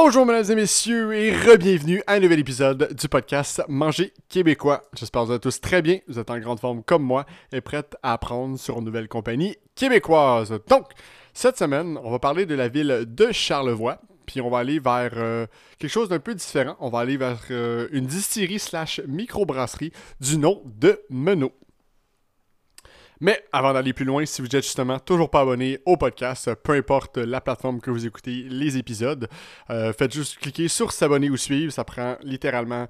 Bonjour mesdames et messieurs et re-bienvenue à un nouvel épisode du podcast Manger québécois. J'espère que vous êtes tous très bien, vous êtes en grande forme comme moi et prêts à apprendre sur une nouvelle compagnie québécoise. Donc, cette semaine, on va parler de la ville de Charlevoix, puis on va aller vers euh, quelque chose d'un peu différent. On va aller vers euh, une distillerie slash microbrasserie du nom de Menot. Mais avant d'aller plus loin, si vous êtes justement toujours pas abonné au podcast, peu importe la plateforme que vous écoutez les épisodes, euh, faites juste cliquer sur s'abonner ou suivre. Ça prend littéralement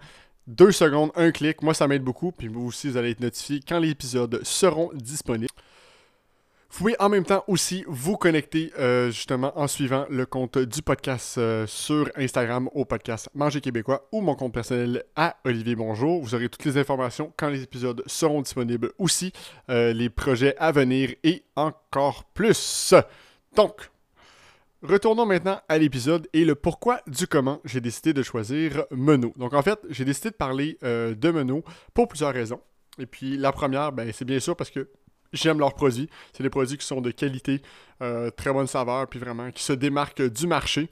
deux secondes, un clic. Moi, ça m'aide beaucoup. Puis vous aussi, vous allez être notifié quand les épisodes seront disponibles. Vous pouvez en même temps aussi vous connecter euh, justement en suivant le compte du podcast euh, sur Instagram au podcast Manger Québécois ou mon compte personnel à Olivier Bonjour. Vous aurez toutes les informations quand les épisodes seront disponibles aussi, euh, les projets à venir et encore plus. Donc, Retournons maintenant à l'épisode et le pourquoi du comment j'ai décidé de choisir Menot. Donc en fait, j'ai décidé de parler de Menot pour plusieurs raisons. Et puis la première, ben, c'est bien sûr parce que J'aime leurs produits. C'est des produits qui sont de qualité, euh, très bonne saveur, puis vraiment qui se démarquent du marché.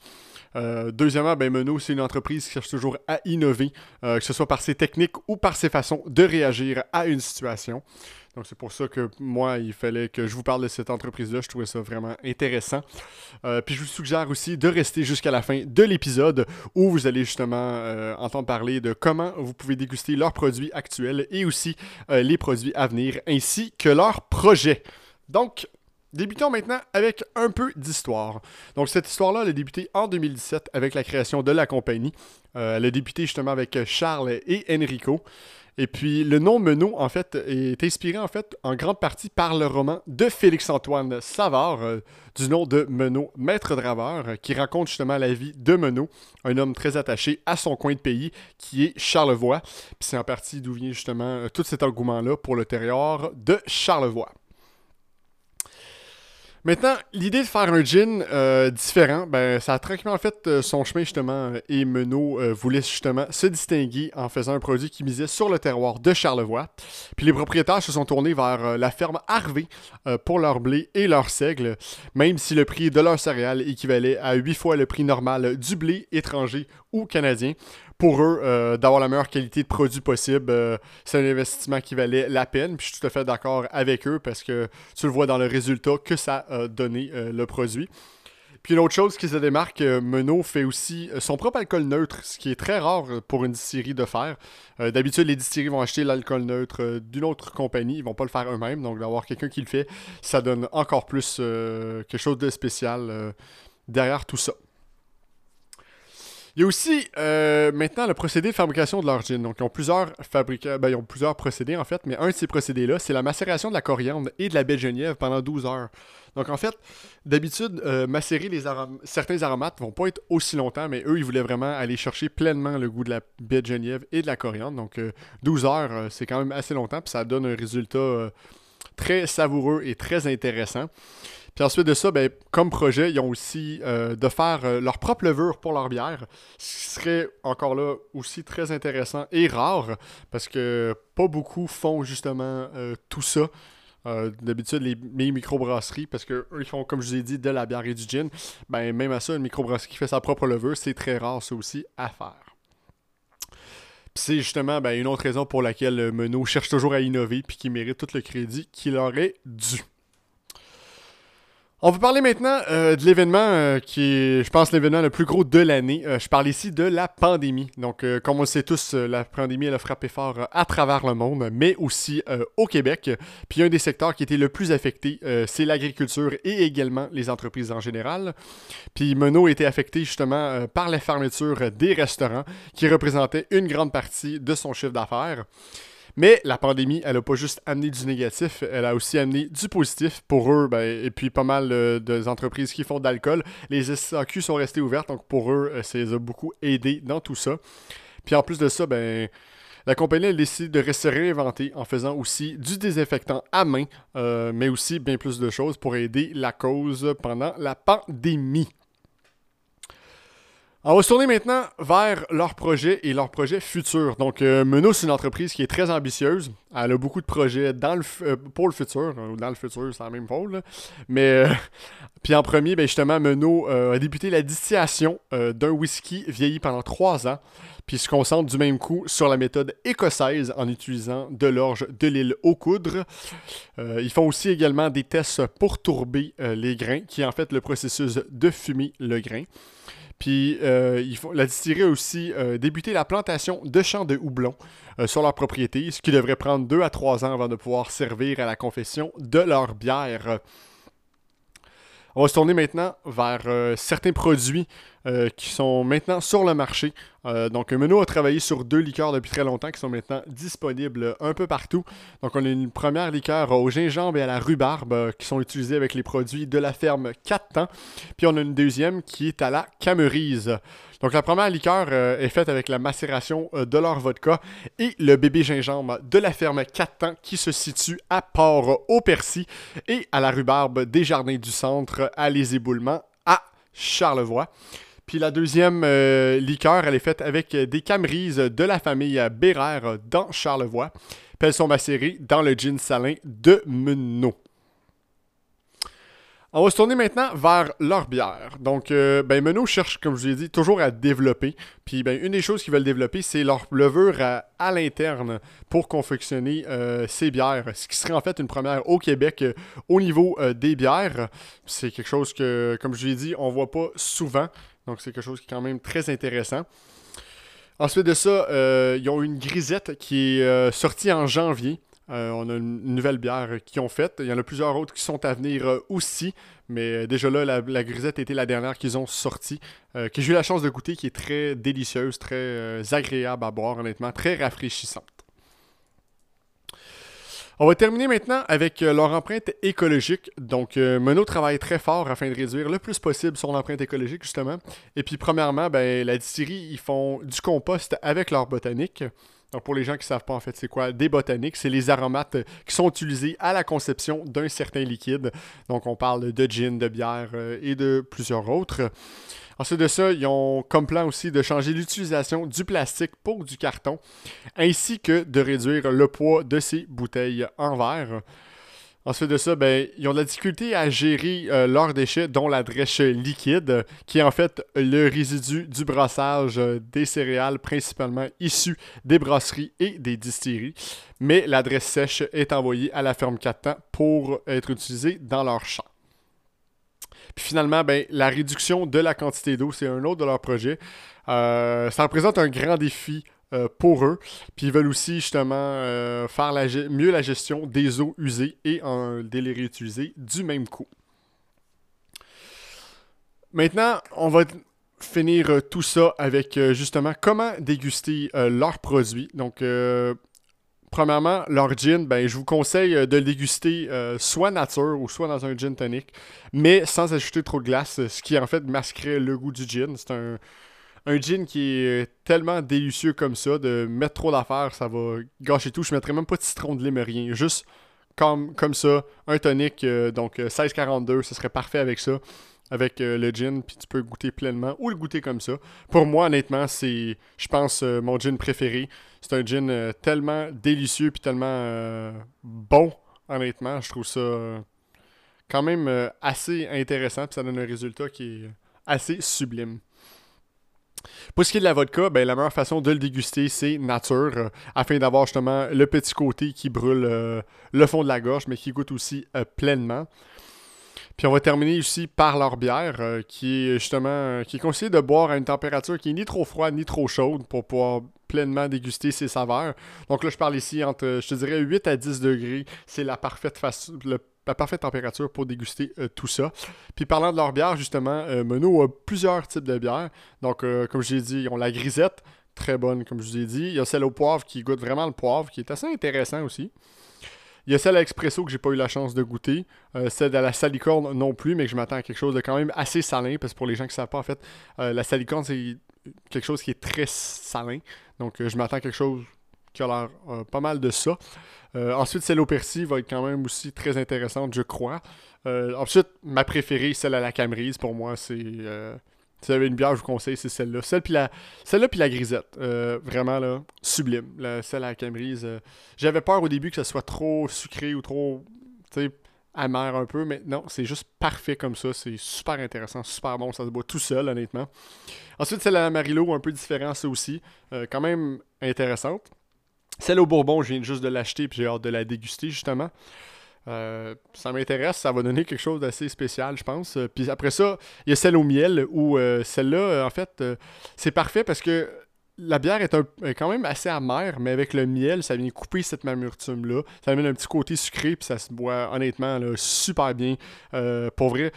Euh, deuxièmement, ben Menot, c'est une entreprise qui cherche toujours à innover, euh, que ce soit par ses techniques ou par ses façons de réagir à une situation. Donc c'est pour ça que moi, il fallait que je vous parle de cette entreprise-là. Je trouvais ça vraiment intéressant. Euh, puis je vous suggère aussi de rester jusqu'à la fin de l'épisode où vous allez justement entendre parler de comment vous pouvez déguster leurs produits actuels et aussi les produits à venir ainsi que leurs projets. Donc, Débutons maintenant avec un peu d'histoire. Donc cette histoire-là, elle a débuté en 2017 avec la création de la compagnie. elle a débuté justement avec Charles et Enrico. Et puis, le nom Menot, en fait, est inspiré, en fait, en grande partie par le roman de Félix-Antoine Savard, euh, du nom de Menot, maître draveur, euh, qui raconte justement la vie de Menot, un homme très attaché à son coin de pays, qui est Charlevoix. Puis c'est en partie d'où vient justement euh, tout cet engouement-là pour le terroir de Charlevoix. Maintenant, l'idée de faire un gin euh, différent, ben, ça a tranquillement fait euh, son chemin justement et Menot euh, voulait justement se distinguer en faisant un produit qui misait sur le terroir de Charlevoix. Puis les propriétaires se sont tournés vers la ferme Harvey pour leur blé et leur seigle, même si le prix de leur céréales équivalait à 8 fois le prix normal du blé étranger ou canadien pour eux, euh, d'avoir la meilleure qualité de produit possible, euh, c'est un investissement qui valait la peine. Puis je suis tout à fait d'accord avec eux parce que tu le vois dans le résultat que ça a donné euh, le produit. Puis une autre chose qui se démarque, Menot fait aussi son propre alcool neutre, ce qui est très rare pour une distillerie de faire. D'habitude, les distilleries vont acheter l'alcool neutre d'une autre compagnie, ils vont pas le faire eux-mêmes. Donc d'avoir quelqu'un qui le fait, ça donne encore plus quelque chose de spécial derrière tout ça. Il y a aussi euh, maintenant le procédé de fabrication de leur gin. Donc, ils ont plusieurs fabricants, ben, ils ont plusieurs procédés en fait, mais un de ces procédés-là, c'est la macération de la coriandre et de la baie de Genièvre pendant 12 heures. Donc, en fait, d'habitude, euh, macérer les certains aromates vont pas être aussi longtemps, mais eux, ils voulaient vraiment aller chercher pleinement le goût de la baie de Genièvre et de la coriandre. Donc, 12 euh, heures, c'est quand même assez longtemps, puis ça donne un résultat très savoureux et très intéressant. Puis ensuite de ça, ben, comme projet, ils ont aussi euh, de faire euh, leur propre levure pour leur bière, ce qui serait encore là aussi très intéressant et rare, parce que pas beaucoup font justement euh, tout ça. D'habitude, les, les microbrasseries, parce qu'eux, ils font, comme je vous ai dit, de la bière et du gin. Ben, même à ça, une microbrasserie qui fait sa propre levure, c'est très rare, ça aussi, à faire. c'est justement ben, une autre raison pour laquelle Menot cherche toujours à innover puis qui mérite tout le crédit qu'il aurait dû. On va parler maintenant euh, de l'événement euh, qui est, je pense, l'événement le plus gros de l'année. Euh, je parle ici de la pandémie. Donc, comme on le sait tous, la pandémie elle a frappé fort à travers le monde, mais aussi au Québec. Puis un des secteurs qui était le plus affecté, c'est l'agriculture et également les entreprises en général. Puis Menot été affecté justement par la fermeture des restaurants, qui représentaient une grande partie de son chiffre d'affaires. Mais la pandémie, elle n'a pas juste amené du négatif, elle a aussi amené du positif pour eux, ben, et puis pas mal euh, de entreprises qui font de l'alcool. Les SAQ sont restées ouvertes, donc pour eux, euh, ça les a beaucoup aidés dans tout ça. Puis en plus de ça, ben, la compagnie a décidé de se réinventer en faisant aussi du désinfectant à main, euh, mais aussi bien plus de choses pour aider la cause pendant la pandémie. On va se tourner maintenant vers leurs projets et leurs projets futurs. Donc, euh, c'est une entreprise qui est très ambitieuse. Elle a beaucoup de projets euh, pour le futur. Ou dans le futur, c'est la même pôle. Mais, euh, puis en premier, ben justement, Menot a débuté la distillation d'un whisky vieilli pendant trois ans. Puis se concentre du même coup sur la méthode écossaise en utilisant de l'orge de l'île aux coudres. ils font aussi également des tests pour tourber les grains, qui est en fait le processus de fumer le grain. Puis euh, la distillerie a aussi euh, débuté la plantation de champs de houblon euh, sur leur propriété, ce qui devrait prendre deux à trois ans avant de pouvoir servir à la confession de leur bière. On va se tourner maintenant vers certains produits qui sont maintenant sur le marché. donc, Menot a travaillé sur deux liqueurs depuis très longtemps qui sont maintenant disponibles un peu partout. Donc, on a une première liqueur au gingembre et à la rhubarbe qui sont utilisés avec les produits de la ferme 4 temps. Puis, on a une deuxième qui est à la camerise. Donc la première liqueur euh, est faite avec la macération euh, de leur vodka et le bébé gingembre de la ferme 4 temps qui se situe à Port-au-Percy et à la rhubarbe des Jardins du Centre à Les Éboulements à Charlevoix. Puis la deuxième euh, liqueur, elle est faite avec des camerises de la famille Bérère dans Charlevoix. Puis elles sont macérées dans le gin salin de Menot. On va se tourner maintenant vers leur bière. Donc, euh, Menot cherche, comme je vous ai dit, toujours à développer. Puis, ben, une des choses qu'ils veulent développer, c'est leur levure à, l'interne pour confectionner euh, ces bières. Ce qui serait en fait une première au Québec euh, au niveau des bières. C'est quelque chose que, comme je vous ai dit, on voit pas souvent. Donc, c'est quelque chose qui est quand même très intéressant. Ensuite de ça, ils ont une grisette qui est sortie en janvier. Euh, on a une nouvelle bière qu'ils ont faite. Il y en a plusieurs autres qui sont à venir euh, aussi. Mais euh, déjà là, la, grisette était la dernière qu'ils ont sortie. que j'ai eu la chance de goûter, qui est très délicieuse, très agréable à boire, honnêtement, très rafraîchissante. On va terminer maintenant avec leur empreinte écologique. Donc, Menot travaille très fort afin de réduire le plus possible son empreinte écologique, justement. Et puis, premièrement, ben, la distillerie, ils font du compost avec leur botanique. Donc, pour les gens qui ne savent pas, en fait, c'est quoi des botaniques C'est les aromates euh, qui sont utilisés à la conception d'un certain liquide. Donc, on parle de gin, de bière euh, et de plusieurs autres. Ensuite de ça, ils ont comme plan aussi de changer l'utilisation du plastique pour du carton, ainsi que de réduire le poids de ces bouteilles en verre. Ensuite de ça, ben, ils ont de la difficulté à gérer euh, leurs déchets, dont la drèche liquide, qui est en fait le résidu du brassage euh, des céréales, principalement issu des brasseries et des distilleries. Mais la dresse sèche est envoyée à la ferme 4 ans pour être utilisée dans leurs champs. Puis finalement, ben, la réduction de la quantité d'eau, c'est un autre de leurs projets. Euh, ça représente un grand défi euh, pour eux. Puis ils veulent aussi justement euh, faire mieux la gestion des eaux usées et en, les réutiliser du même coup. Maintenant, on va finir tout ça avec justement comment déguster leurs produits. Donc, premièrement, leur gin, ben, je vous conseille de le déguster soit nature ou soit dans un gin tonic, mais sans ajouter trop de glace, ce qui en fait masquerait le goût du gin. C'est un, un gin qui est tellement délicieux comme ça, de mettre trop d'affaires, ça va gâcher tout. Je mettrais même pas de citron de lime, rien. Juste comme, comme ça, un tonic, euh, donc 1642, euh, ce serait parfait avec ça. Avec euh, le gin, puis tu peux goûter pleinement ou le goûter comme ça. Pour moi, honnêtement, c'est, je pense, mon gin préféré. C'est un gin tellement délicieux, puis tellement bon, honnêtement. Je trouve ça quand même assez intéressant, puis ça donne un résultat qui est assez sublime. Pour ce qui est de la vodka, ben, la meilleure façon de le déguster, c'est nature, euh, afin d'avoir justement le petit côté qui brûle euh, le fond de la gorge, mais qui goûte aussi euh, pleinement. Puis on va terminer aussi par leur bière, qui est justement qui est conseillé de boire à une température qui est ni trop froide ni trop chaude pour pouvoir pleinement déguster ses saveurs. Donc là, je parle ici entre, je te dirais, 8 à 10 degrés. C'est la parfaite la parfaite température pour déguster euh, tout ça. Puis parlant de leur bière, justement, euh, Menot a plusieurs types de bières. Donc, euh, comme je l'ai dit, ils ont la grisette, très bonne, comme je vous ai dit. Il y a celle au poivre qui goûte vraiment le poivre, qui est assez intéressant aussi. Il y a celle à expresso que j'ai pas eu la chance de goûter. celle à la salicorne non plus, mais que je m'attends à quelque chose de quand même assez salin, parce que pour les gens qui ne savent pas, en fait, la salicorne, c'est quelque chose qui est très salin. Donc, je m'attends à quelque chose qui a l'air pas mal de ça. Euh, ensuite, celle au persil va être quand même aussi très intéressante, je crois. Euh, ensuite, ma préférée, celle à la camerise, pour moi, c'est euh, Si vous avez une bière, je vous conseille, c'est celle-là. Celle puis la, celle-là puis la grisette. Euh, vraiment, là, sublime. celle à la. Euh, j'avais peur au début que ça soit trop sucré ou trop, amer un peu, mais non, c'est juste parfait comme ça. C'est super intéressant, super bon. Ça se boit tout seul, honnêtement. Ensuite, celle à la Marilo, un peu différent, ça aussi. Euh, quand même intéressante. Celle au Bourbon, je viens juste de l'acheter puis j'ai hâte de la déguster, justement. Euh, ça m'intéresse, ça va donner quelque chose d'assez spécial, je pense. Euh, puis après ça, il y a celle au miel, où euh, celle-là, en fait, c'est parfait parce que la bière est, quand même assez amère, mais avec le miel, ça vient couper cette amertume-là. Ça amène un petit côté sucré, puis ça se boit honnêtement super bien. pour vrai,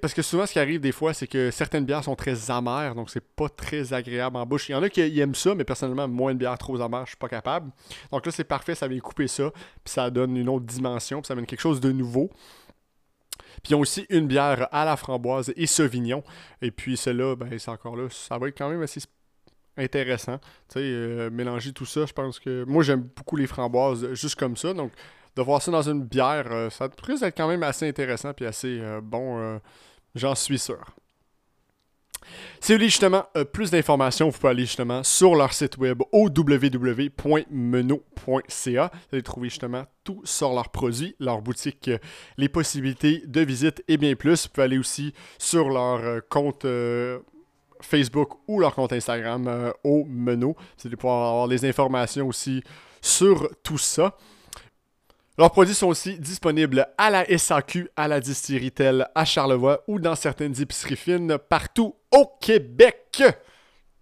parce que souvent, ce qui arrive des fois, c'est que certaines bières sont très amères, donc c'est pas très agréable en bouche. Il y en a qui aiment ça, mais personnellement, moins de bières trop amères, je suis pas capable. Donc là, c'est parfait, ça vient couper ça, puis ça donne une autre dimension, puis ça amène quelque chose de nouveau. Puis ils ont aussi une bière à la framboise et sauvignon. Et puis celle-là, ben, c'est encore là, ça va être quand même assez intéressant. Tu sais, euh, mélanger tout ça, je pense que. Moi, j'aime beaucoup les framboises juste comme ça. Donc, de voir ça dans une bière, euh, ça risque être quand même assez intéressant puis assez euh, bon, euh, j'en suis sûr. Si vous voulez justement plus d'informations, vous pouvez aller justement sur leur site web www.meno.ca. Vous allez trouver justement tout sur leurs produits, leur boutique, les possibilités de visite et bien plus. Vous pouvez aller aussi sur leur compte Facebook ou leur compte Instagram au Meno. Vous allez pouvoir avoir les informations aussi sur tout ça. Leurs produits sont aussi disponibles à la SAQ, à la distillerie Telle, à Charlevoix ou dans certaines épiceries fines partout au Québec.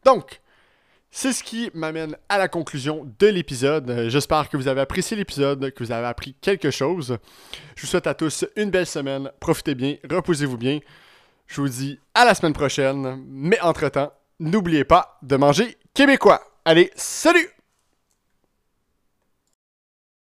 Donc, c'est ce qui m'amène à la conclusion de l'épisode. J'espère que vous avez apprécié l'épisode, que vous avez appris quelque chose. Je vous souhaite à tous une belle semaine. Profitez bien, reposez-vous bien. Je vous dis à la semaine prochaine. Mais entre-temps, n'oubliez pas de manger québécois. Allez, salut!